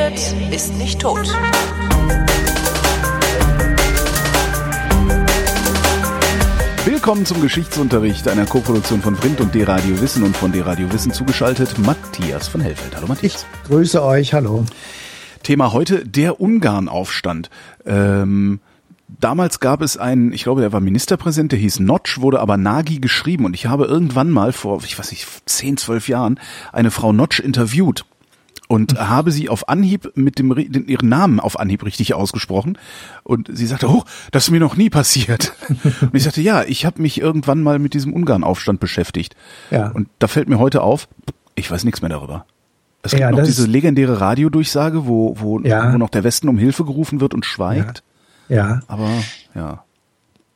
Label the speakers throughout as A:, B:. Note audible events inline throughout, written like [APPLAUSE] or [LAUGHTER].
A: redet, ist nicht tot.
B: Willkommen zum Geschichtsunterricht einer Koproduktion von Vrindt und D-Radio Wissen und von D-Radio Wissen zugeschaltet Matthias von Hellfeld. Hallo Matthias.
C: Ich grüße euch, hallo.
B: Thema heute der Ungarnaufstand. Ähm, damals gab es einen, ich glaube, der war Ministerpräsident, der hieß Notch, wurde aber Nagi geschrieben und ich habe irgendwann mal vor, ich weiß nicht, 10, 12 Jahren eine Frau Notch interviewt und mhm. habe sie auf Anhieb mit dem den, ihren Namen auf Anhieb richtig ausgesprochen und sie sagte, oh, das ist mir noch nie passiert. [LAUGHS] und ich sagte, ja, ich habe mich irgendwann mal mit diesem Ungarnaufstand beschäftigt. Ja. Und da fällt mir heute auf, ich weiß nichts mehr darüber. Es gibt ja, noch diese legendäre Radiodurchsage, wo, wo, ja. wo noch der Westen um Hilfe gerufen wird und schweigt.
C: Ja. ja.
B: Aber ja.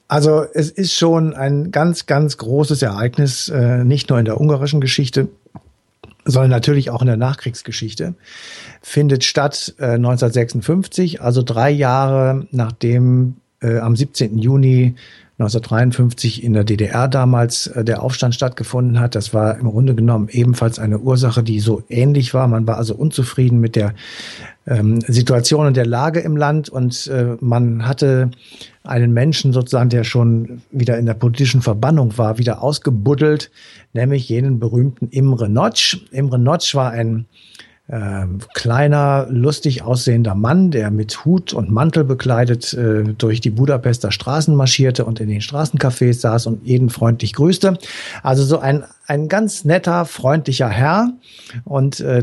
C: Also es ist schon ein ganz, ganz großes Ereignis, äh, nicht nur in der ungarischen Geschichte, sondern natürlich auch in der Nachkriegsgeschichte, findet statt äh, 1956, also drei Jahre nachdem äh, am 17. Juni 1953 in der DDR damals äh, der Aufstand stattgefunden hat. Das war im Grunde genommen ebenfalls eine Ursache, die so ähnlich war. Man war also unzufrieden mit der ähm, Situation und der Lage im Land und äh, man hatte einen Menschen sozusagen, der schon wieder in der politischen Verbannung war, wieder ausgebuddelt, nämlich jenen berühmten Imre Notch. Imre Notch war ein äh, kleiner, lustig aussehender Mann, der mit Hut und Mantel bekleidet äh, durch die Budapester Straßen marschierte und in den Straßencafés saß und jeden freundlich grüßte. Also so ein, ein ganz netter, freundlicher Herr und äh,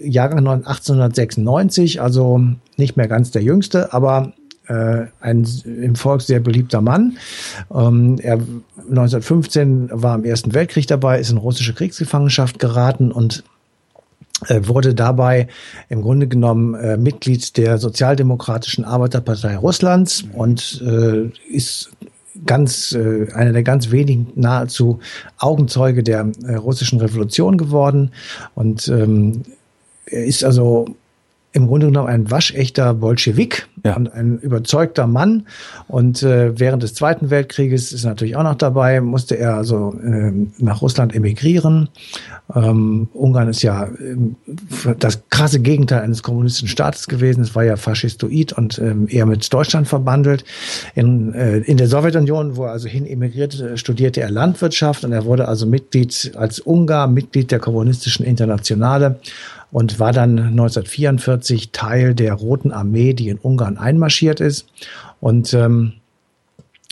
C: Jahrgang 1896, also nicht mehr ganz der jüngste, aber ein im Volk sehr beliebter Mann. Ähm, er 1915 war im Ersten Weltkrieg dabei, ist in russische Kriegsgefangenschaft geraten und äh, wurde dabei im Grunde genommen äh, Mitglied der Sozialdemokratischen Arbeiterpartei Russlands und äh, ist ganz äh, einer der ganz wenigen nahezu Augenzeuge der äh, russischen Revolution geworden und ähm, er ist also im Grunde genommen ein waschechter Bolschewik ja. und ein überzeugter Mann. Und äh, während des Zweiten Weltkrieges ist natürlich auch noch dabei, musste er also äh, nach Russland emigrieren. Ähm, Ungarn ist ja äh, das krasse Gegenteil eines kommunistischen Staates gewesen. Es war ja faschistoid und äh, eher mit Deutschland verbandelt. In, äh, in der Sowjetunion, wo er also hin emigrierte, studierte er Landwirtschaft und er wurde also Mitglied als Ungar, Mitglied der kommunistischen Internationale und war dann 1944 Teil der Roten Armee, die in Ungarn einmarschiert ist. Und ähm,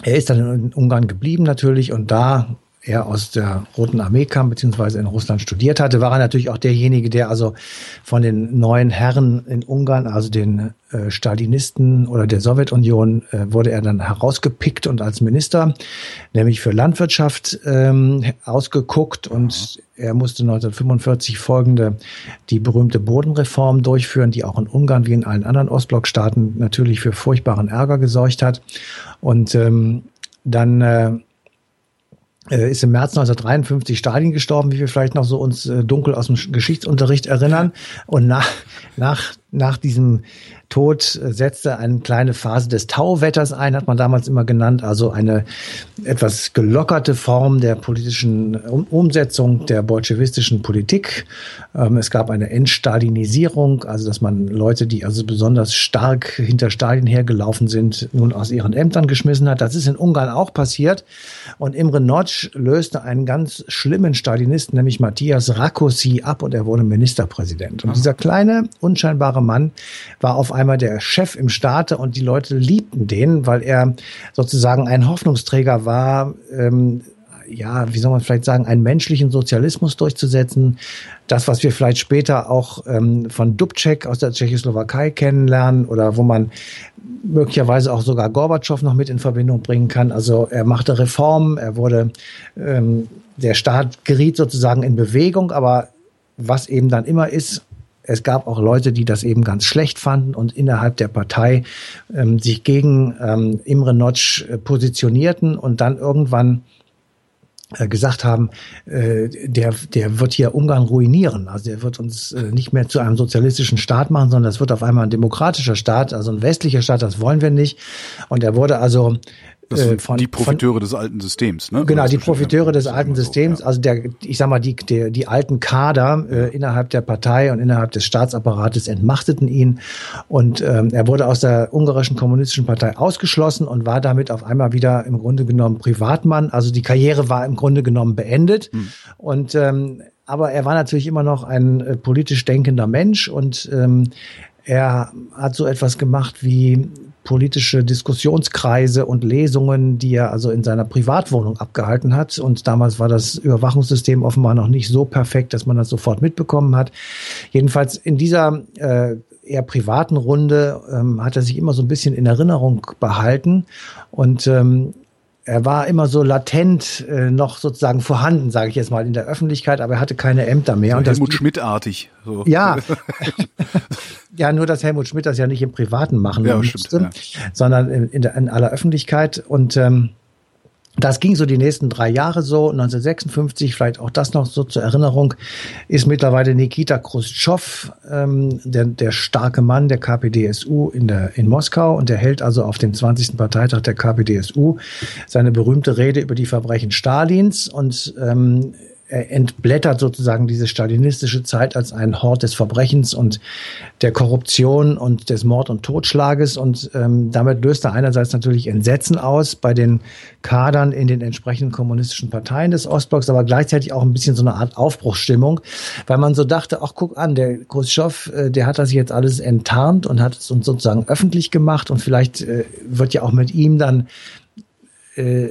C: er ist dann in Ungarn geblieben natürlich und da er aus der Roten Armee kam, beziehungsweise in Russland studiert hatte, war er natürlich auch derjenige, der also von den neuen Herren in Ungarn, also den äh, Stalinisten oder der Sowjetunion, äh, wurde er dann herausgepickt und als Minister, nämlich für Landwirtschaft, ähm, ausgeguckt und er musste 1945 folgende, die berühmte Bodenreform durchführen, die auch in Ungarn wie in allen anderen Ostblockstaaten natürlich für furchtbaren Ärger gesorgt hat. Und ähm, dann äh, äh, ist im März 1953 Stalin gestorben, wie wir vielleicht noch so uns äh, dunkel aus dem Geschichtsunterricht erinnern. Und nach, nach, nach diesem Tod setzte eine kleine Phase des Tauwetters ein, hat man damals immer genannt, also eine etwas gelockerte Form der politischen Umsetzung der bolschewistischen Politik. Ähm, es gab eine Entstalinisierung, also dass man Leute, die also besonders stark hinter Stalin hergelaufen sind, nun aus ihren Ämtern geschmissen hat. Das ist in Ungarn auch passiert. Und Imre Notch löste einen ganz schlimmen Stalinisten, nämlich Matthias Rakosi, ab und er wurde Ministerpräsident. Und dieser kleine, unscheinbare Mann war auf einmal der Chef im Staate und die Leute liebten den, weil er sozusagen ein Hoffnungsträger war, ähm, ja, wie soll man vielleicht sagen, einen menschlichen Sozialismus durchzusetzen. Das, was wir vielleicht später auch ähm, von Dubček aus der Tschechoslowakei kennenlernen oder wo man möglicherweise auch sogar Gorbatschow noch mit in Verbindung bringen kann. Also er machte Reformen, er wurde, ähm, der Staat geriet sozusagen in Bewegung, aber was eben dann immer ist, es gab auch Leute, die das eben ganz schlecht fanden und innerhalb der Partei ähm, sich gegen ähm, Imre Notch äh, positionierten und dann irgendwann äh, gesagt haben, äh, der, der wird hier Ungarn ruinieren. Also der wird uns nicht mehr zu einem sozialistischen Staat machen, sondern es wird auf einmal ein demokratischer Staat, also ein westlicher Staat, das wollen wir nicht. Und er wurde also
B: das sind von, die Profiteure von, des alten Systems, ne?
C: Genau, die Profiteure des alten Systems, also der, ich sag mal, die, der, die alten Kader äh, innerhalb der Partei und innerhalb des Staatsapparates entmachteten ihn und ähm, er wurde aus der ungarischen kommunistischen Partei ausgeschlossen und war damit auf einmal wieder im Grunde genommen Privatmann. Also die Karriere war im Grunde genommen beendet hm. und ähm, aber er war natürlich immer noch ein äh, politisch denkender Mensch und ähm, er hat so etwas gemacht wie politische Diskussionskreise und Lesungen, die er also in seiner Privatwohnung abgehalten hat. Und damals war das Überwachungssystem offenbar noch nicht so perfekt, dass man das sofort mitbekommen hat. Jedenfalls in dieser äh, eher privaten Runde ähm, hat er sich immer so ein bisschen in Erinnerung behalten. Und ähm, er war immer so latent äh, noch sozusagen vorhanden, sage ich jetzt mal, in der Öffentlichkeit, aber er hatte keine Ämter mehr.
B: So und Helmut Schmidt-artig.
C: So. Ja. [LAUGHS] [LAUGHS] ja, nur dass Helmut Schmidt das ja nicht im Privaten machen ja, musste, stimmt, ja. sondern in, in, der, in aller Öffentlichkeit. Und ähm, das ging so die nächsten drei Jahre so. 1956, vielleicht auch das noch so zur Erinnerung, ist mittlerweile Nikita Khrushchev, ähm, der, der starke Mann der KPDSU in, der, in Moskau und der hält also auf dem 20. Parteitag der KPDSU seine berühmte Rede über die Verbrechen Stalins und ähm, er entblättert sozusagen diese stalinistische Zeit als ein Hort des Verbrechens und der Korruption und des Mord und Totschlages. Und ähm, damit löst er einerseits natürlich Entsetzen aus bei den Kadern in den entsprechenden kommunistischen Parteien des Ostblocks, aber gleichzeitig auch ein bisschen so eine Art Aufbruchsstimmung, weil man so dachte, ach guck an, der Khrushchev, äh, der hat das jetzt alles enttarnt und hat es uns sozusagen öffentlich gemacht und vielleicht äh, wird ja auch mit ihm dann äh,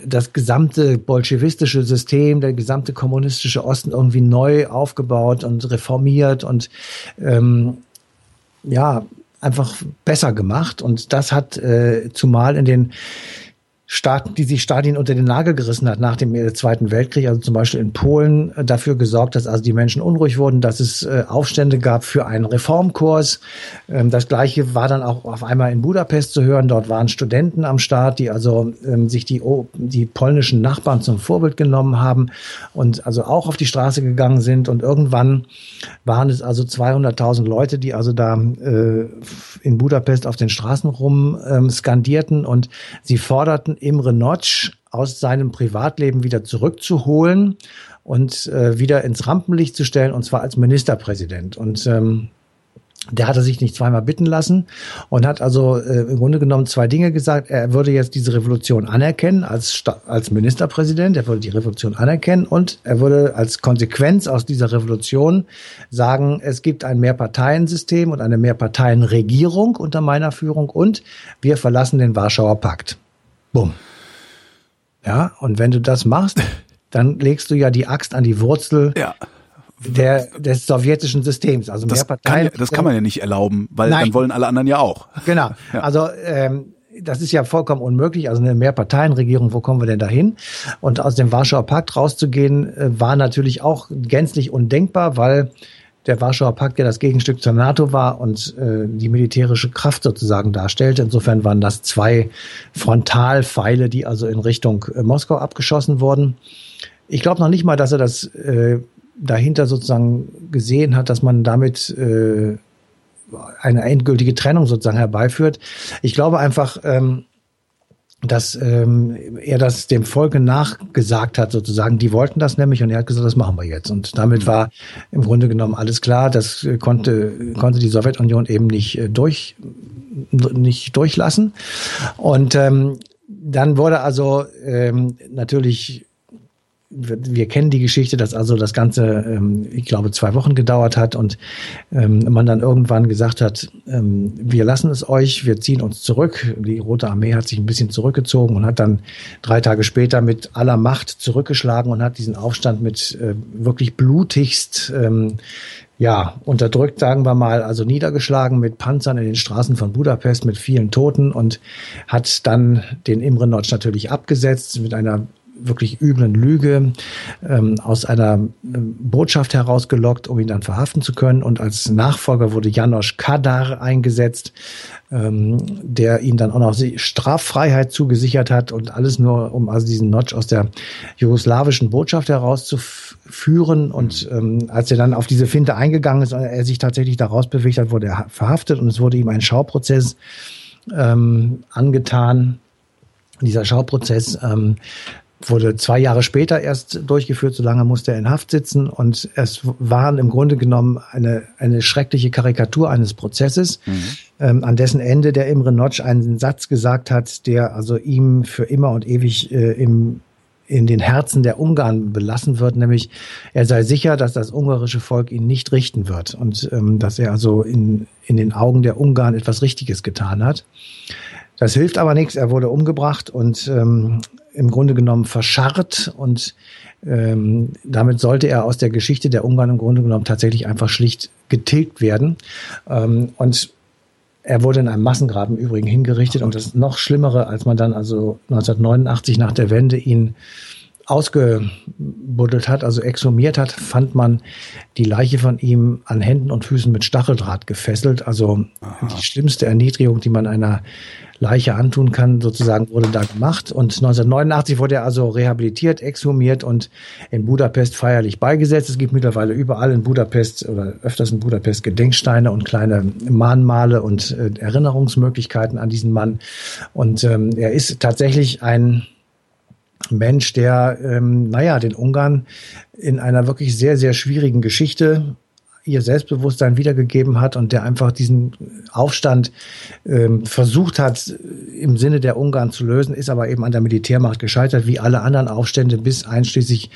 C: das gesamte bolschewistische System, der gesamte kommunistische Osten irgendwie neu aufgebaut und reformiert und ähm, ja, einfach besser gemacht. Und das hat äh, zumal in den Staaten, die sich Stalin unter den Nagel gerissen hat nach dem äh, Zweiten Weltkrieg, also zum Beispiel in Polen, äh, dafür gesorgt, dass also die Menschen unruhig wurden, dass es äh, Aufstände gab für einen Reformkurs. Ähm, das Gleiche war dann auch auf einmal in Budapest zu hören. Dort waren Studenten am Start, die also ähm, sich die, die polnischen Nachbarn zum Vorbild genommen haben und also auch auf die Straße gegangen sind. Und irgendwann waren es also 200.000 Leute, die also da in Budapest auf den Straßen rum ähm, skandierten und sie forderten Imre Notch aus seinem Privatleben wieder zurückzuholen und äh, wieder ins Rampenlicht zu stellen, und zwar als Ministerpräsident. Und ähm, der hatte sich nicht zweimal bitten lassen und hat also äh, im Grunde genommen zwei Dinge gesagt. Er würde jetzt diese Revolution anerkennen als, als Ministerpräsident, er würde die Revolution anerkennen und er würde als Konsequenz aus dieser Revolution sagen, es gibt ein Mehrparteiensystem und eine Mehrparteienregierung unter meiner Führung und wir verlassen den Warschauer Pakt. Bumm. Ja, und wenn du das machst, [LAUGHS] dann legst du ja die Axt an die Wurzel ja. der, des sowjetischen Systems. Also
B: das
C: mehr Parteien.
B: Kann, das kann man ja nicht erlauben, weil Nein. dann wollen alle anderen ja auch.
C: Genau. [LAUGHS] Ja. Also ähm, das ist ja vollkommen unmöglich. Also eine Mehrparteienregierung, wo kommen wir denn dahin? Und aus dem Warschauer Pakt rauszugehen, äh, war natürlich auch gänzlich undenkbar, weil der Warschauer Pakt ja das Gegenstück zur NATO war und äh, die militärische Kraft sozusagen darstellte. Insofern waren das zwei Frontalpfeile, die also in Richtung äh, Moskau abgeschossen wurden. Ich glaube noch nicht mal, dass er das äh, dahinter sozusagen gesehen hat, dass man damit äh, eine endgültige Trennung sozusagen herbeiführt. Ich glaube einfach, ähm, dass ähm, er das dem Volke nachgesagt hat, sozusagen. Die wollten das nämlich und er hat gesagt, das machen wir jetzt. Und damit war im Grunde genommen alles klar. Das konnte, konnte die Sowjetunion eben nicht äh, durch, nicht durchlassen. Und ähm, dann wurde also ähm, natürlich wir kennen die Geschichte, dass also das Ganze, ähm, ich glaube, zwei Wochen gedauert hat und ähm, man dann irgendwann gesagt hat, ähm, wir lassen es euch, wir ziehen uns zurück. Die Rote Armee hat sich ein bisschen zurückgezogen und hat dann drei Tage später mit aller Macht zurückgeschlagen und hat diesen Aufstand mit äh, wirklich blutigst ja, unterdrückt, sagen wir mal, also niedergeschlagen mit Panzern in den Straßen von Budapest mit vielen Toten und hat dann den Imre Notch natürlich abgesetzt mit einer wirklich üblen Lüge ähm, aus einer ähm, Botschaft herausgelockt, um ihn dann verhaften zu können. Und als Nachfolger wurde Janosch Kadar eingesetzt, ähm, der ihn dann auch noch Straffreiheit zugesichert hat und alles nur, um also diesen Notch aus der jugoslawischen Botschaft herauszuführen. Und ähm, als er dann auf diese Finte eingegangen ist und er sich tatsächlich daraus bewegt hat, wurde er verhaftet und es wurde ihm ein Schauprozess ähm, angetan Dieser Schauprozess ähm, wurde zwei Jahre später erst durchgeführt, so lange musste er in Haft sitzen und es waren im Grunde genommen eine, eine schreckliche Karikatur eines Prozesses, mhm. ähm, an dessen Ende der Imre Notch einen Satz gesagt hat, der also ihm für immer und ewig äh, im in den Herzen der Ungarn belassen wird, nämlich er sei sicher, dass das ungarische Volk ihn nicht richten wird und ähm, dass er also in, in den Augen der Ungarn etwas Richtiges getan hat. Das hilft aber nichts. Er wurde umgebracht und ähm, im Grunde genommen verscharrt und ähm, damit sollte er aus der Geschichte der Ungarn im Grunde genommen tatsächlich einfach schlicht getilgt werden. Ähm, und er wurde in einem Massengraben übrigens hingerichtet und das noch Schlimmere, als man dann also 1989 nach der Wende ihn ausgebuddelt hat, also exhumiert hat, fand man die Leiche von ihm an Händen und Füßen mit Stacheldraht gefesselt. Also Aha. die schlimmste Erniedrigung, die man einer Leiche antun kann, sozusagen wurde da gemacht. Und 1989 wurde er also rehabilitiert, exhumiert und in Budapest feierlich beigesetzt. Es gibt mittlerweile überall in Budapest oder öfters in Budapest Gedenksteine und kleine Mahnmale und äh, Erinnerungsmöglichkeiten an diesen Mann. Und ähm, er ist tatsächlich ein Mensch, der, ähm, naja, den Ungarn in einer wirklich sehr, sehr schwierigen Geschichte ihr Selbstbewusstsein wiedergegeben hat und der einfach diesen Aufstand ähm, versucht hat, im Sinne der Ungarn zu lösen, ist aber eben an der Militärmacht gescheitert, wie alle anderen Aufstände bis einschließlich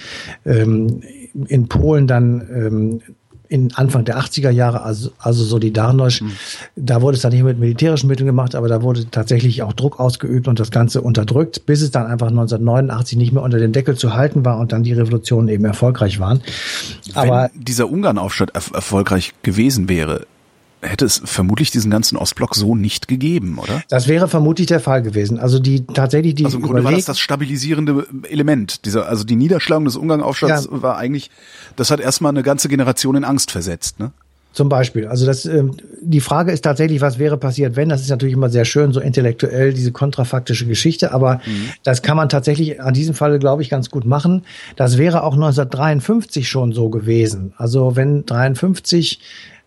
C: ähm, in Polen dann ähm, in Anfang der 80er Jahre, also, also Solidarność. Mhm. Da wurde es dann nicht mit militärischen Mitteln gemacht, aber da wurde tatsächlich auch Druck ausgeübt und das Ganze unterdrückt, bis es dann einfach 1989 nicht mehr unter den Deckel zu halten war und dann die Revolutionen eben erfolgreich waren.
B: Aber Wenn dieser Ungarnaufstand er erfolgreich gewesen wäre, hätte es vermutlich diesen ganzen Ostblock so nicht gegeben, oder?
C: Das wäre vermutlich der Fall gewesen. Also die tatsächlich die
B: Also im Grunde war das das stabilisierende Element. Dieser, also die Niederschlagung des Ungarnaufstands ja. war eigentlich, das hat erstmal eine ganze Generation in Angst versetzt, ne?
C: Zum Beispiel. Also das, ähm, die Frage ist tatsächlich, was wäre passiert, wenn? Das ist natürlich immer sehr schön, so intellektuell, diese kontrafaktische Geschichte, aber mhm. das kann man tatsächlich an diesem Falle, glaube ich, ganz gut machen. Das wäre auch 1953 schon so gewesen. Also wenn 53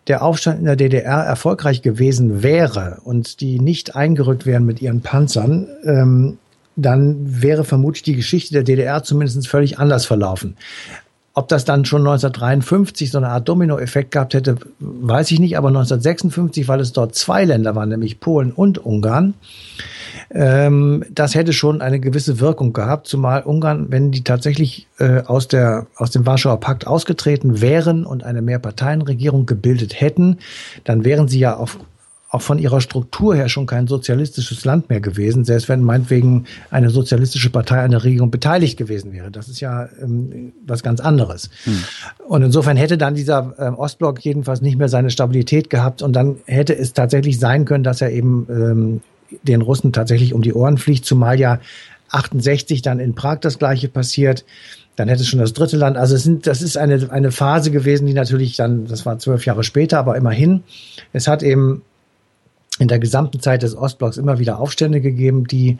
C: der Aufstand in der DDR erfolgreich gewesen wäre und die nicht eingerückt wären mit ihren Panzern, ähm, dann wäre vermutlich die Geschichte der DDR zumindest völlig anders verlaufen. Ob das dann schon 1953 so eine Art Dominoeffekt gehabt hätte, weiß ich nicht, aber 1956, weil es dort zwei Länder waren, nämlich Polen und Ungarn, ähm, das hätte schon eine gewisse Wirkung gehabt, zumal Ungarn, wenn die tatsächlich äh, aus, der, aus dem Warschauer Pakt ausgetreten wären und eine Mehrparteienregierung gebildet hätten, dann wären sie ja auf auch von ihrer Struktur her schon kein sozialistisches Land mehr gewesen, selbst wenn meinetwegen eine sozialistische Partei an der Regierung beteiligt gewesen wäre. Das ist ja ähm, was ganz anderes. Hm. Und insofern hätte dann dieser ähm, Ostblock jedenfalls nicht mehr seine Stabilität gehabt und dann hätte es tatsächlich sein können, dass er eben ähm, den Russen tatsächlich um die Ohren fliegt, zumal ja 68 dann in Prag das gleiche passiert. Dann hätte es schon das dritte Land. Also es sind, das ist eine, eine Phase gewesen, die natürlich dann, das war zwölf Jahre später, aber immerhin, es hat eben in der gesamten Zeit des Ostblocks immer wieder Aufstände gegeben, die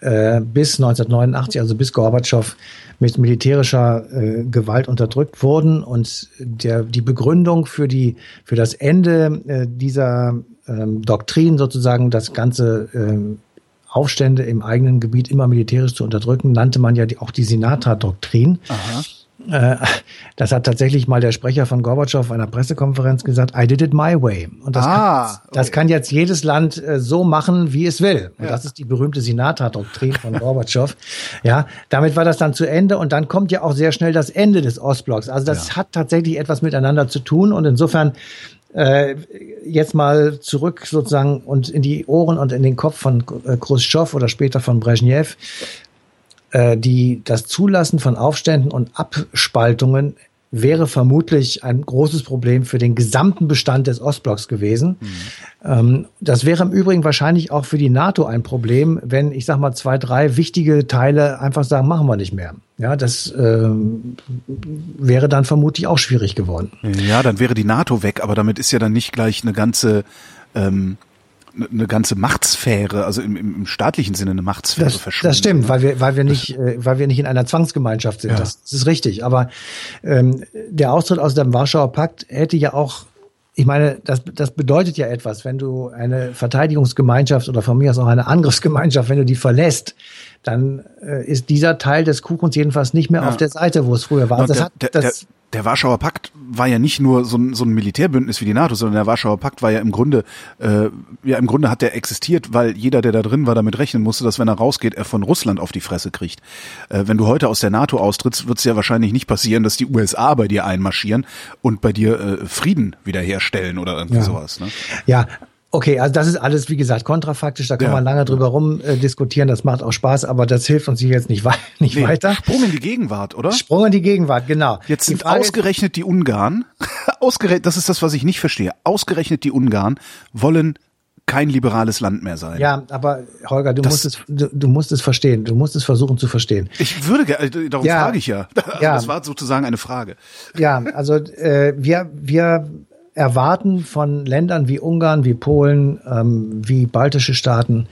C: äh, bis 1989, also bis Gorbatschow, mit militärischer äh, Gewalt unterdrückt wurden. Und der, die Begründung für, die, für das Ende äh, dieser ähm, Doktrin sozusagen das ganze ähm, Aufstände im eigenen Gebiet immer militärisch zu unterdrücken, nannte man ja die, auch die Sinatra-Doktrin. Äh, das hat tatsächlich mal der Sprecher von Gorbatschow auf einer Pressekonferenz gesagt, I did it my way. Und das, ah, kann, das kann jetzt jedes Land äh, so machen, wie es will. Und ja. das ist die berühmte Sinatra-Doktrin von Gorbatschow. [LAUGHS] Ja, damit war das dann zu Ende und dann kommt ja auch sehr schnell das Ende des Ostblocks. Also das ja. hat tatsächlich etwas miteinander zu tun und insofern äh, jetzt mal zurück sozusagen und in die Ohren und in den Kopf von äh, Khrushchev oder später von Brezhnev, äh, die das Zulassen von Aufständen und Abspaltungen wäre vermutlich ein großes Problem für den gesamten Bestand des Ostblocks gewesen. Mhm. Ähm, das wäre im Übrigen wahrscheinlich auch für die NATO ein Problem, wenn ich sag mal zwei, drei wichtige Teile einfach sagen, machen wir nicht mehr. Ja, das ähm, wäre dann vermutlich auch schwierig geworden.
B: Ja, dann wäre die NATO weg, aber damit ist ja dann nicht gleich eine ganze ähm, eine ganze Machtsphäre, also im, im staatlichen Sinne eine Machtsphäre
C: das, verschwunden. Das stimmt, weil wir, weil wir nicht, äh, weil wir nicht in einer Zwangsgemeinschaft sind. Ja. Das, das ist richtig. Aber ähm, der Austritt aus dem Warschauer Pakt hätte ja auch ich meine, das, das bedeutet ja etwas, wenn du eine Verteidigungsgemeinschaft oder von mir aus auch eine Angriffsgemeinschaft, wenn du die verlässt, dann äh, ist dieser Teil des Kuchens jedenfalls nicht mehr ja. auf der Seite, wo es früher war.
B: das der, hat, das, der, der Warschauer Pakt war ja nicht nur so ein, so ein Militärbündnis wie die NATO, sondern der Warschauer Pakt war ja im Grunde, äh, ja im Grunde hat der existiert, weil jeder, der da drin war, damit rechnen musste, dass wenn er rausgeht, er von Russland auf die Fresse kriegt. Äh, wenn du heute aus der NATO austrittst, wird es ja wahrscheinlich nicht passieren, dass die USA bei dir einmarschieren und bei dir äh, Frieden wiederherstellen oder irgendwie
C: ja.
B: sowas. Ne?
C: Ja, Okay, also das ist alles, wie gesagt, kontrafaktisch, da kann ja. man lange drüber rum äh, diskutieren, das macht auch Spaß, aber das hilft uns hier jetzt nicht, wei [LAUGHS] nicht nee, weiter.
B: Sprung in die Gegenwart, oder?
C: Sprung in die Gegenwart, genau.
B: Jetzt sind ausgerechnet die Ungarn, [LAUGHS] ausgerechnet, das ist das, was ich nicht verstehe, ausgerechnet die Ungarn wollen kein liberales Land mehr sein.
C: Ja, aber Holger, du das, musst es, du, du, musst es verstehen. Du musst es versuchen zu verstehen.
B: Ich würde, äh, darum ja, frage ich ja. [LAUGHS] ja. Das war sozusagen eine Frage.
C: Ja, also äh, wir, wir erwarten von Ländern wie Ungarn, wie Polen, ähm, wie baltische Staaten,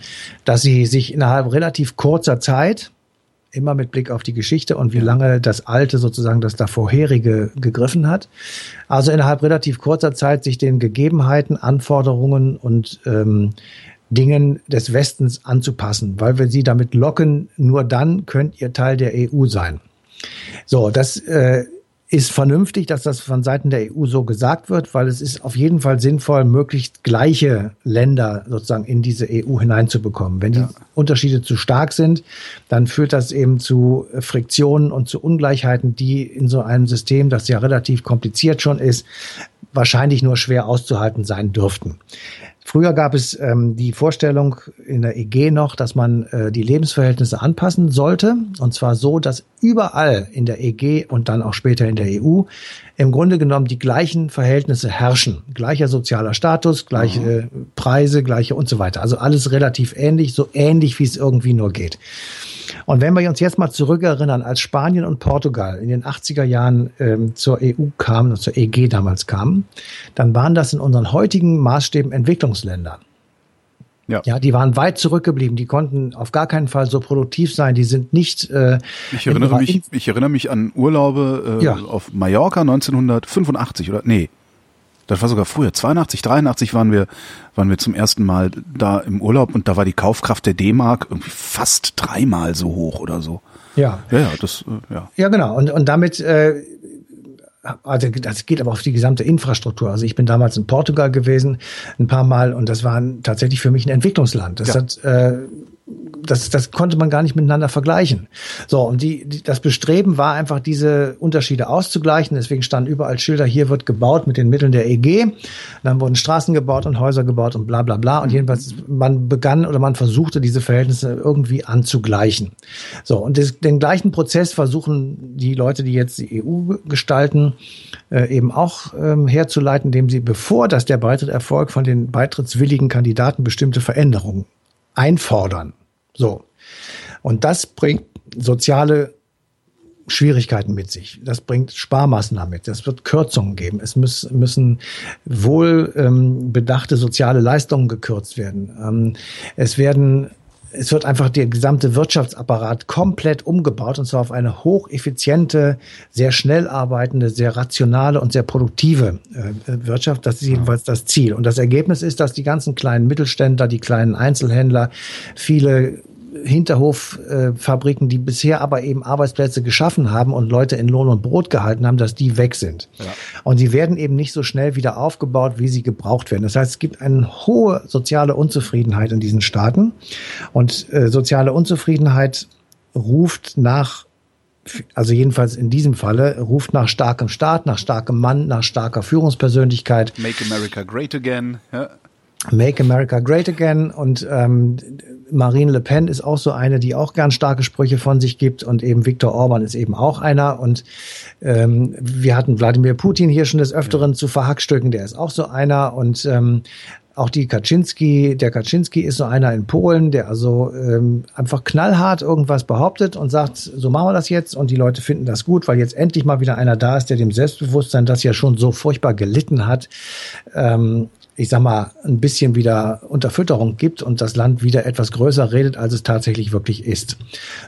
C: dass sie sich innerhalb relativ kurzer Zeit, immer mit Blick auf die Geschichte und wie lange das Alte sozusagen das da vorherige gegriffen hat, also innerhalb relativ kurzer Zeit sich den Gegebenheiten, Anforderungen und ähm, Dingen des Westens anzupassen, weil wir sie damit locken, nur dann könnt ihr Teil der EU sein. So, das äh, ist vernünftig, dass das von Seiten der EU so gesagt wird, weil es ist auf jeden Fall sinnvoll, möglichst gleiche Länder sozusagen in diese EU hineinzubekommen. Wenn die ja. Unterschiede zu stark sind, dann führt das eben zu Friktionen und zu Ungleichheiten, die in so einem System, das ja relativ kompliziert schon ist, wahrscheinlich nur schwer auszuhalten sein dürften. Früher gab es ähm, die Vorstellung in der EG noch, dass man äh, die Lebensverhältnisse anpassen sollte. Und zwar so, dass überall in der EG und dann auch später in der EU im Grunde genommen die gleichen Verhältnisse herrschen. Gleicher sozialer Status, gleiche mhm. Preise, gleiche und so weiter. Also alles relativ ähnlich, so ähnlich wie es irgendwie nur geht. Und wenn wir uns jetzt mal zurückerinnern, als Spanien und Portugal in den 80er Jahren ähm, zur EU kamen, zur EG damals kamen, dann waren das in unseren heutigen Maßstäben Entwicklungsländer. Ja. ja, die waren weit zurückgeblieben. Die konnten auf gar keinen Fall so produktiv sein. Die sind nicht. Äh,
B: ich erinnere mich. Ich erinnere mich an Urlaube äh, ja. auf Mallorca 1985 oder nee, das war sogar früher. 82, 83 waren wir, waren wir zum ersten Mal da im Urlaub und da war die Kaufkraft der D-Mark irgendwie fast dreimal so hoch oder so.
C: Ja.
B: Ja, ja, das, äh, ja.
C: Ja, genau. Und, und damit, äh, also das geht aber auf die gesamte Infrastruktur. Also ich bin damals in Portugal gewesen, ein paar Mal, und das war tatsächlich für mich ein Entwicklungsland. Das ja. hat äh, das, das konnte man gar nicht miteinander vergleichen. So, und die, die, das Bestreben war einfach, diese Unterschiede auszugleichen. Deswegen standen überall Schilder, hier wird gebaut mit den Mitteln der EG. Dann wurden Straßen gebaut und Häuser gebaut und bla bla bla. Und jedenfalls, man begann oder man versuchte, diese Verhältnisse irgendwie anzugleichen. So, und das, den gleichen Prozess versuchen die Leute, die jetzt die EU gestalten, äh, eben auch ähm, herzuleiten, indem sie, bevor das der Beitritt erfolgt, von den beitrittswilligen Kandidaten bestimmte Veränderungen einfordern. So. Und das bringt soziale Schwierigkeiten mit sich. Das bringt Sparmaßnahmen mit. Es wird Kürzungen geben. Es müssen wohl ähm, bedachte soziale Leistungen gekürzt werden. Ähm, es werden es wird einfach der gesamte Wirtschaftsapparat komplett umgebaut und zwar auf eine hocheffiziente, sehr schnell arbeitende, sehr rationale und sehr produktive äh, Wirtschaft. Das ist jedenfalls das Ziel. Und das Ergebnis ist, dass die ganzen kleinen Mittelständler, die kleinen Einzelhändler, viele Hinterhoffabriken, die bisher aber eben Arbeitsplätze geschaffen haben und Leute in Lohn und Brot gehalten haben, dass die weg sind. Ja. Und sie werden eben nicht so schnell wieder aufgebaut, wie sie gebraucht werden. Das heißt, es gibt eine hohe soziale Unzufriedenheit in diesen Staaten. Und äh, soziale Unzufriedenheit ruft nach also jedenfalls in diesem Falle, ruft nach starkem Staat, nach starkem Mann, nach starker Führungspersönlichkeit.
B: Make America Great Again. Ja.
C: Make America Great Again und ähm, Marine Le Pen ist auch so eine, die auch gern starke Sprüche von sich gibt und eben Viktor Orban ist eben auch einer. Und ähm, wir hatten Wladimir Putin hier schon des Öfteren zu verhackstücken, der ist auch so einer. Und ähm, auch die Kaczynski, der Kaczynski ist so einer in Polen, der also ähm, einfach knallhart irgendwas behauptet und sagt, so machen wir das jetzt und die Leute finden das gut, weil jetzt endlich mal wieder einer da ist, der dem Selbstbewusstsein, das ja schon so furchtbar gelitten hat, ähm, ich sag mal, ein bisschen wieder Unterfütterung gibt und das Land wieder etwas größer redet, als es tatsächlich wirklich ist.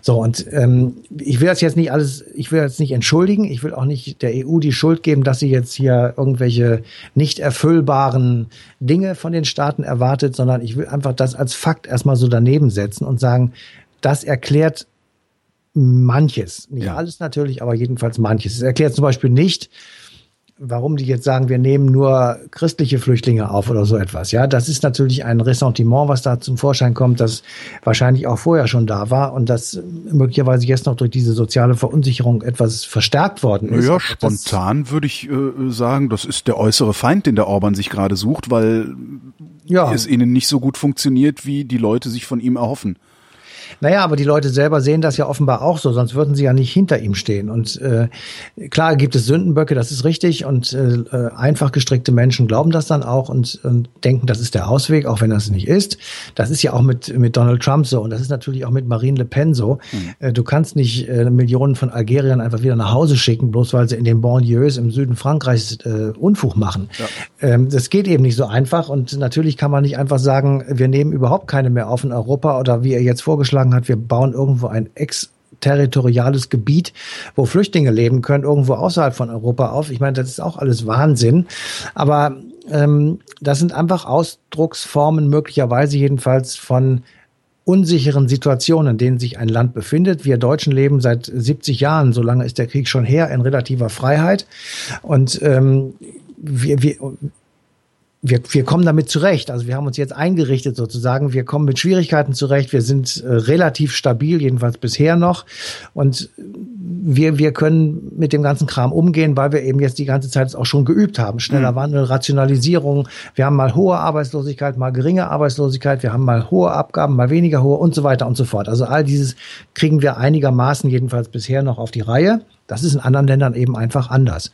C: So, und ähm, ich will das jetzt nicht alles, ich will jetzt nicht entschuldigen, ich will auch nicht der EU die Schuld geben, dass sie jetzt hier irgendwelche nicht erfüllbaren Dinge von den Staaten erwartet, sondern ich will einfach das als Fakt erstmal so daneben setzen und sagen, das erklärt manches. Nicht ja. alles natürlich, aber jedenfalls manches. Es erklärt zum Beispiel nicht, warum die jetzt sagen, wir nehmen nur christliche Flüchtlinge auf oder so etwas. Ja, das ist natürlich ein Ressentiment, was da zum Vorschein kommt, das wahrscheinlich auch vorher schon da war und das möglicherweise jetzt noch durch diese soziale Verunsicherung etwas verstärkt worden ist.
B: Ja, spontan würde ich äh, sagen, das ist der äußere Feind, den der Orban sich gerade sucht, weil ja. es ihnen nicht so gut funktioniert, wie die Leute sich von ihm erhoffen.
C: Naja, aber die Leute selber sehen das ja offenbar auch so, sonst würden sie ja nicht hinter ihm stehen. Und äh, klar gibt es Sündenböcke, das ist richtig. Und äh, äh, einfach gestrickte Menschen glauben das dann auch und, und denken, das ist der Ausweg, auch wenn das nicht ist. Das ist ja auch mit, mit Donald Trump so und das ist natürlich auch mit Marine Le Pen so. Mhm. Äh, du kannst nicht äh, Millionen von Algeriern einfach wieder nach Hause schicken, bloß weil sie in den Banlieues im Süden Frankreichs äh, Unfug machen. Ja. Ähm, das geht eben nicht so einfach und natürlich kann man nicht einfach sagen, wir nehmen überhaupt keine mehr auf in Europa oder wie er jetzt vorgeschlagen vorgeschlagen hat, wir bauen irgendwo ein exterritoriales Gebiet, wo Flüchtlinge leben können, irgendwo außerhalb von Europa auf. Ich meine, das ist auch alles Wahnsinn. Aber ähm, das sind einfach Ausdrucksformen, möglicherweise jedenfalls von unsicheren Situationen, in denen sich ein Land befindet. Wir Deutschen leben seit 70 Jahren, so lange ist der Krieg schon her, in relativer Freiheit. Und ähm, wir, wir, wir, wir kommen damit zurecht. Also wir haben uns jetzt eingerichtet sozusagen. Wir kommen mit Schwierigkeiten zurecht. Wir sind äh, relativ stabil, jedenfalls bisher noch. Und wir, wir können mit dem ganzen Kram umgehen, weil wir eben jetzt die ganze Zeit auch schon geübt haben. Schneller mhm. Wandel, Rationalisierung. Wir haben mal hohe Arbeitslosigkeit, mal geringe Arbeitslosigkeit. Wir haben mal hohe Abgaben, mal weniger hohe und so weiter und so fort. Also all dieses kriegen wir einigermaßen jedenfalls bisher noch auf die Reihe. Das ist in anderen Ländern eben einfach anders.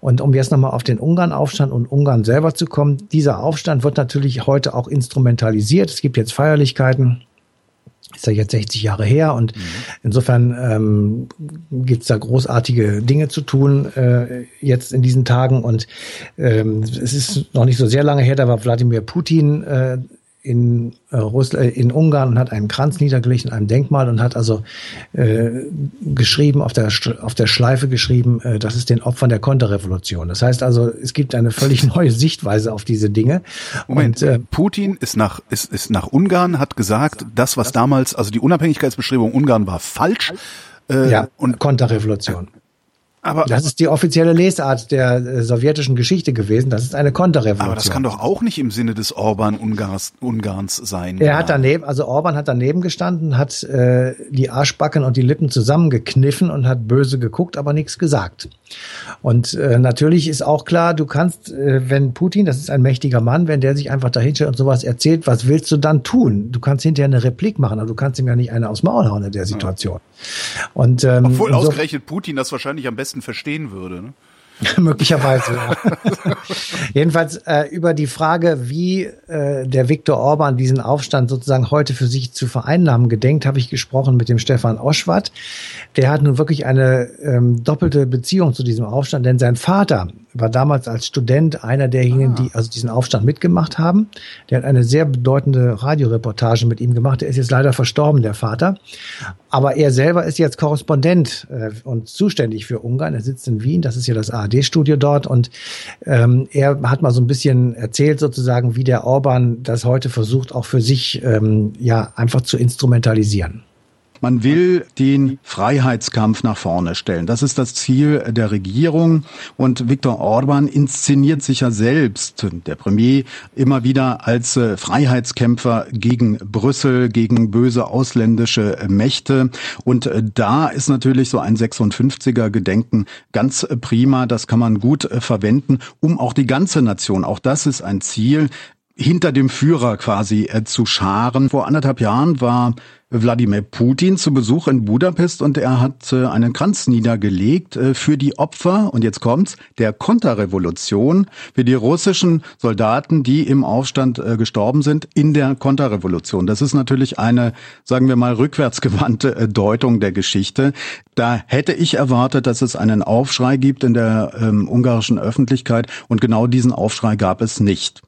C: Und um jetzt nochmal auf den Ungarn-Aufstand und Ungarn selber zu kommen, dieser Aufstand wird natürlich heute auch instrumentalisiert. Es gibt jetzt Feierlichkeiten, ist ja jetzt 60 Jahre her und mhm. insofern ähm, gibt da großartige Dinge zu tun äh, jetzt in diesen Tagen und ähm, es ist noch nicht so sehr lange her, da war Wladimir Putin äh, in, äh, Russland, äh, in Ungarn und hat einen Kranz niedergelegt in einem Denkmal und hat also äh, geschrieben, auf der, auf der Schleife geschrieben, äh, das ist den Opfern der Konterrevolution. Das heißt also, es gibt eine völlig [LAUGHS] neue Sichtweise auf diese Dinge.
B: Moment, und, äh, Putin ist nach, ist, ist nach Ungarn, hat gesagt, das, was damals, also die Unabhängigkeitsbestrebung Ungarn war falsch.
C: Äh, ja, und Konterrevolution. Aber das ist die offizielle Lesart der äh, sowjetischen Geschichte gewesen. Das ist eine Konterrevolution.
B: Aber das kann doch auch nicht im Sinne des Orban Ungarns, Ungarns sein.
C: Er hat daneben, also Orban hat daneben gestanden, hat äh, die Arschbacken und die Lippen zusammengekniffen und hat böse geguckt, aber nichts gesagt. Und äh, natürlich ist auch klar, du kannst, äh, wenn Putin, das ist ein mächtiger Mann, wenn der sich einfach dahinstellt und sowas erzählt, was willst du dann tun? Du kannst hinterher eine Replik machen, aber du kannst ihm ja nicht eine aus Maul hauen in der Situation.
B: Ja. Und ähm, obwohl ausgerechnet Putin das wahrscheinlich am besten besten verstehen würde. Ne? [LAUGHS]
C: Möglicherweise, ja. [LAUGHS] Jedenfalls äh, über die Frage, wie äh, der Viktor Orban diesen Aufstand sozusagen heute für sich zu vereinnahmen gedenkt, habe ich gesprochen mit dem Stefan Oschwart. Der hat nun wirklich eine ähm, doppelte Beziehung zu diesem Aufstand, denn sein Vater war damals als Student einer derjenigen, ah. die also diesen Aufstand mitgemacht haben. Der hat eine sehr bedeutende Radioreportage mit ihm gemacht. Der ist jetzt leider verstorben, der Vater. Aber er selber ist jetzt Korrespondent äh, und zuständig für Ungarn. Er sitzt in Wien, das ist ja das ARD-Studio dort. Und ähm, er hat mal so ein bisschen erzählt sozusagen, wie der Orban das heute versucht, auch für sich ähm, ja einfach zu instrumentalisieren.
A: Man will den Freiheitskampf nach vorne stellen. Das ist das Ziel der Regierung. Und Viktor Orban inszeniert sich ja selbst, der Premier, immer wieder als äh, Freiheitskämpfer gegen Brüssel, gegen böse ausländische Mächte. Und äh, da ist natürlich so ein 56er Gedenken ganz prima. Das kann man gut äh, verwenden, um auch die ganze Nation, auch das ist ein Ziel, hinter dem Führer quasi zu scharen. Vor anderthalb Jahren war Wladimir Putin zu Besuch in Budapest und er hat äh, einen Kranz niedergelegt äh, für die Opfer, und jetzt kommt's, der Konterrevolution, für die russischen Soldaten, die im Aufstand äh, gestorben sind in der Konterrevolution. Das ist natürlich eine, sagen wir mal, rückwärtsgewandte Deutung der Geschichte. Da hätte ich erwartet, dass es einen Aufschrei gibt in der ähm, ungarischen Öffentlichkeit und genau diesen Aufschrei gab es nicht.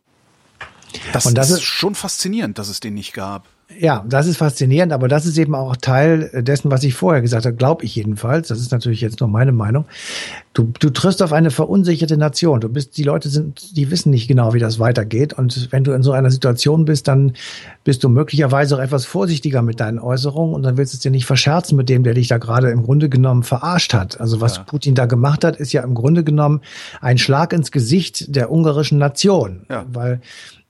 B: Das, und das ist, ist schon faszinierend, dass es den nicht gab.
C: Ja, das ist faszinierend, aber das ist eben auch Teil dessen, was ich vorher gesagt habe, glaube ich jedenfalls. Das ist natürlich jetzt nur meine Meinung. Du, du triffst auf eine verunsicherte Nation. Du bist, die Leute sind, die wissen nicht genau, wie das weitergeht. Und wenn du in so einer Situation bist, dann bist du möglicherweise auch etwas vorsichtiger mit deinen Äußerungen und dann willst du es dir nicht verscherzen mit dem, der dich da gerade im Grunde genommen verarscht hat. Also was ja. Putin da gemacht hat, ist ja im Grunde genommen ein Schlag ins Gesicht der ungarischen Nation. Ja. Weil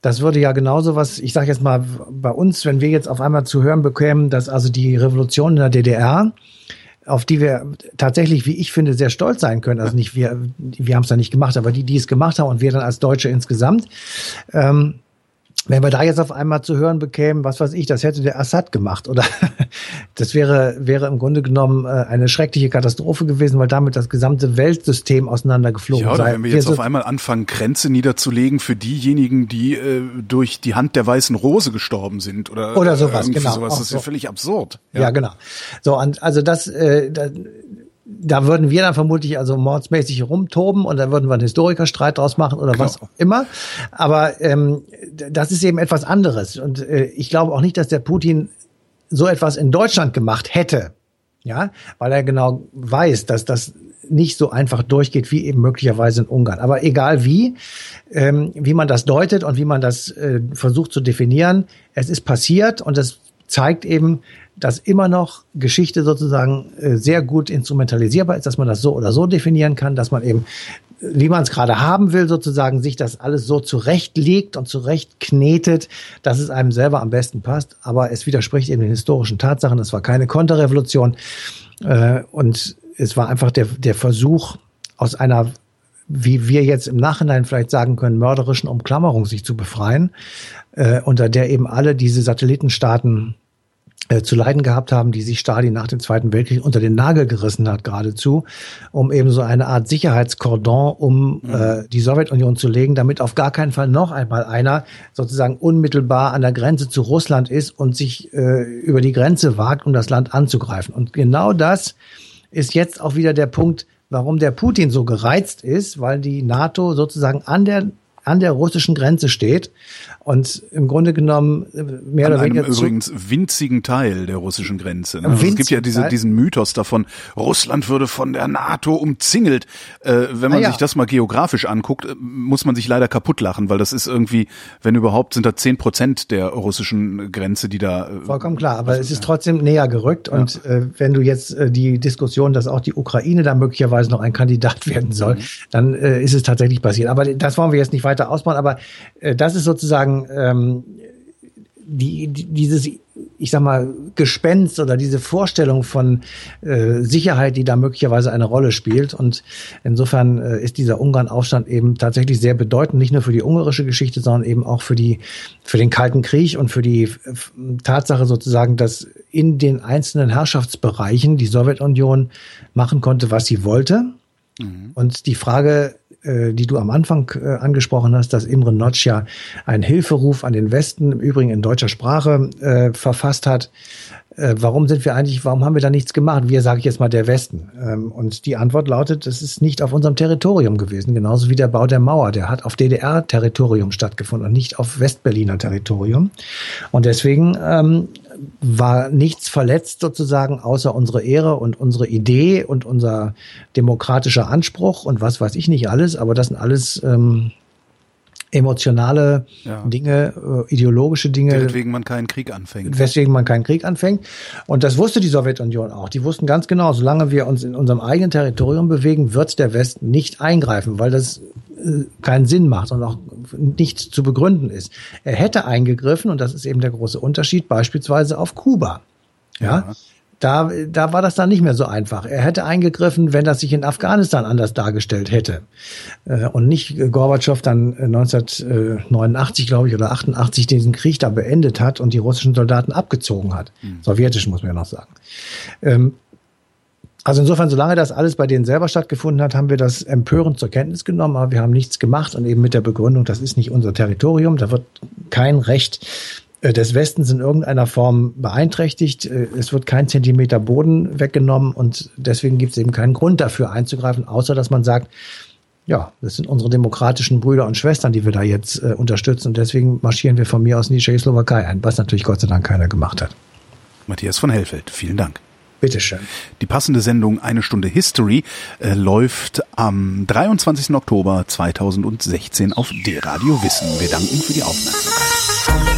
C: das würde ja genauso was, ich sage jetzt mal, bei uns, wenn wir jetzt auf einmal zu hören bekämen, dass also die Revolution in der DDR, auf die wir tatsächlich, wie ich finde, sehr stolz sein können. Also nicht wir, wir haben es da nicht gemacht, aber die, die es gemacht haben und wir dann als Deutsche insgesamt, ähm, wenn wir da jetzt auf einmal zu hören bekämen, was weiß ich, das hätte der Assad gemacht oder das wäre, wäre im Grunde genommen äh, eine schreckliche Katastrophe gewesen, weil damit das gesamte Weltsystem auseinandergeflogen
B: ja,
C: oder
B: sei. wenn wir jetzt auf einmal anfangen, Grenze niederzulegen für diejenigen, die äh, durch die Hand der weißen Rose gestorben sind oder,
C: oder sowas, genau.
B: Sowas. Das ist ja völlig absurd.
C: Ja. ja, genau. So, und also das, äh, das da würden wir dann vermutlich also mordsmäßig rumtoben und dann würden wir einen Historikerstreit draus machen oder genau. was auch immer. Aber ähm, das ist eben etwas anderes. Und äh, ich glaube auch nicht, dass der Putin so etwas in Deutschland gemacht hätte. Ja, weil er genau weiß, dass das nicht so einfach durchgeht wie eben möglicherweise in Ungarn. Aber egal wie, ähm, wie man das deutet und wie man das äh, versucht zu definieren, es ist passiert und es zeigt eben, dass immer noch Geschichte sozusagen äh, sehr gut instrumentalisierbar ist, dass man das so oder so definieren kann, dass man eben, wie man es gerade haben will, sozusagen sich das alles so zurechtlegt und zurechtknetet, dass es einem selber am besten passt. Aber es widerspricht eben den historischen Tatsachen. Es war keine Konterrevolution äh, und es war einfach der, der Versuch aus einer wie wir jetzt im Nachhinein vielleicht sagen können, mörderischen Umklammerung sich zu befreien, äh, unter der eben alle diese Satellitenstaaten äh, zu leiden gehabt haben, die sich Stalin nach dem Zweiten Weltkrieg unter den Nagel gerissen hat geradezu, um eben so eine Art Sicherheitskordon um mhm. äh, die Sowjetunion zu legen, damit auf gar keinen Fall noch einmal einer sozusagen unmittelbar an der Grenze zu Russland ist und sich äh, über die Grenze wagt, um das Land anzugreifen. Und genau das ist jetzt auch wieder der Punkt, warum der Putin so gereizt ist, weil die NATO sozusagen an der an der russischen Grenze steht und im Grunde genommen mehr
B: An
C: oder weniger.
B: Einem übrigens winzigen Teil der russischen Grenze. Ne? Also es gibt ja diese, diesen Mythos davon, Russland würde von der NATO umzingelt. Äh, wenn man ah, ja. sich das mal geografisch anguckt, äh, muss man sich leider kaputt lachen, weil das ist irgendwie, wenn überhaupt, sind da zehn Prozent der russischen Grenze, die da.
C: Äh, Vollkommen klar, aber es ist trotzdem näher gerückt. Ja. Und äh, wenn du jetzt äh, die Diskussion, dass auch die Ukraine da möglicherweise noch ein Kandidat [LAUGHS] werden soll, mhm. dann ist es tatsächlich passiert. Aber das wollen wir jetzt nicht weiter ausbauen. Aber das ist sozusagen ähm, die, die, dieses, ich sag mal, Gespenst oder diese Vorstellung von äh, Sicherheit, die da möglicherweise eine Rolle spielt. Und insofern äh, ist dieser Ungarn-Aufstand eben tatsächlich sehr bedeutend, nicht nur für die ungarische Geschichte, sondern eben auch für die, für den Kalten Krieg und für die Tatsache sozusagen, dass in den einzelnen Herrschaftsbereichen die Sowjetunion machen konnte, was sie wollte. Mhm. Und die Frage äh, die du am Anfang äh, angesprochen hast, dass Imre Notch ja einen Hilferuf an den Westen, im Übrigen in deutscher Sprache, äh, verfasst hat. Äh, warum sind wir eigentlich, warum haben wir da nichts gemacht? Wir, sage ich jetzt mal, der Westen. Ähm, und die Antwort lautet, es ist nicht auf unserem Territorium gewesen, genauso wie der Bau der Mauer. Der hat auf DDR-Territorium stattgefunden und nicht auf Westberliner Territorium. Und deswegen ähm, war nichts verletzt sozusagen, außer unsere Ehre und unsere Idee und unser demokratischer Anspruch und was weiß ich nicht alles. Aber das sind alles ähm, emotionale ja. Dinge, äh, ideologische Dinge.
B: Weswegen man keinen Krieg anfängt.
C: Weswegen man keinen Krieg anfängt. Und das wusste die Sowjetunion auch. Die wussten ganz genau, solange wir uns in unserem eigenen Territorium bewegen, wird der Westen nicht eingreifen, weil das äh, keinen Sinn macht und auch nicht zu begründen ist. Er hätte eingegriffen, und das ist eben der große Unterschied, beispielsweise auf Kuba. ja. ja da, da war das dann nicht mehr so einfach. Er hätte eingegriffen, wenn das sich in Afghanistan anders dargestellt hätte. Äh, und nicht Gorbatschow dann 1989, glaube ich, oder 88 diesen Krieg da beendet hat und die russischen Soldaten abgezogen hat. Mhm. Sowjetischen, muss man ja noch sagen. Also insofern, solange das alles bei denen selber stattgefunden hat, haben wir das empörend zur Kenntnis genommen, aber wir haben nichts gemacht und eben mit der Begründung, das ist nicht unser Territorium, da wird kein Recht äh, des Westens in irgendeiner Form beeinträchtigt. Äh, es wird kein Zentimeter Boden weggenommen und deswegen gibt es eben keinen Grund dafür einzugreifen, außer dass man sagt, ja, das sind unsere demokratischen Brüder und Schwestern, die wir da jetzt äh, unterstützen. Und deswegen marschieren wir von mir aus in die Tschechoslowakei ein, was natürlich Gott sei Dank keiner gemacht hat.
B: Matthias von Hellfeld, vielen Dank.
C: Bitteschön.
B: Die passende Sendung Eine Stunde History äh, läuft am 23. Oktober 2016 auf D-Radio Wissen. Wir danken für die Aufmerksamkeit.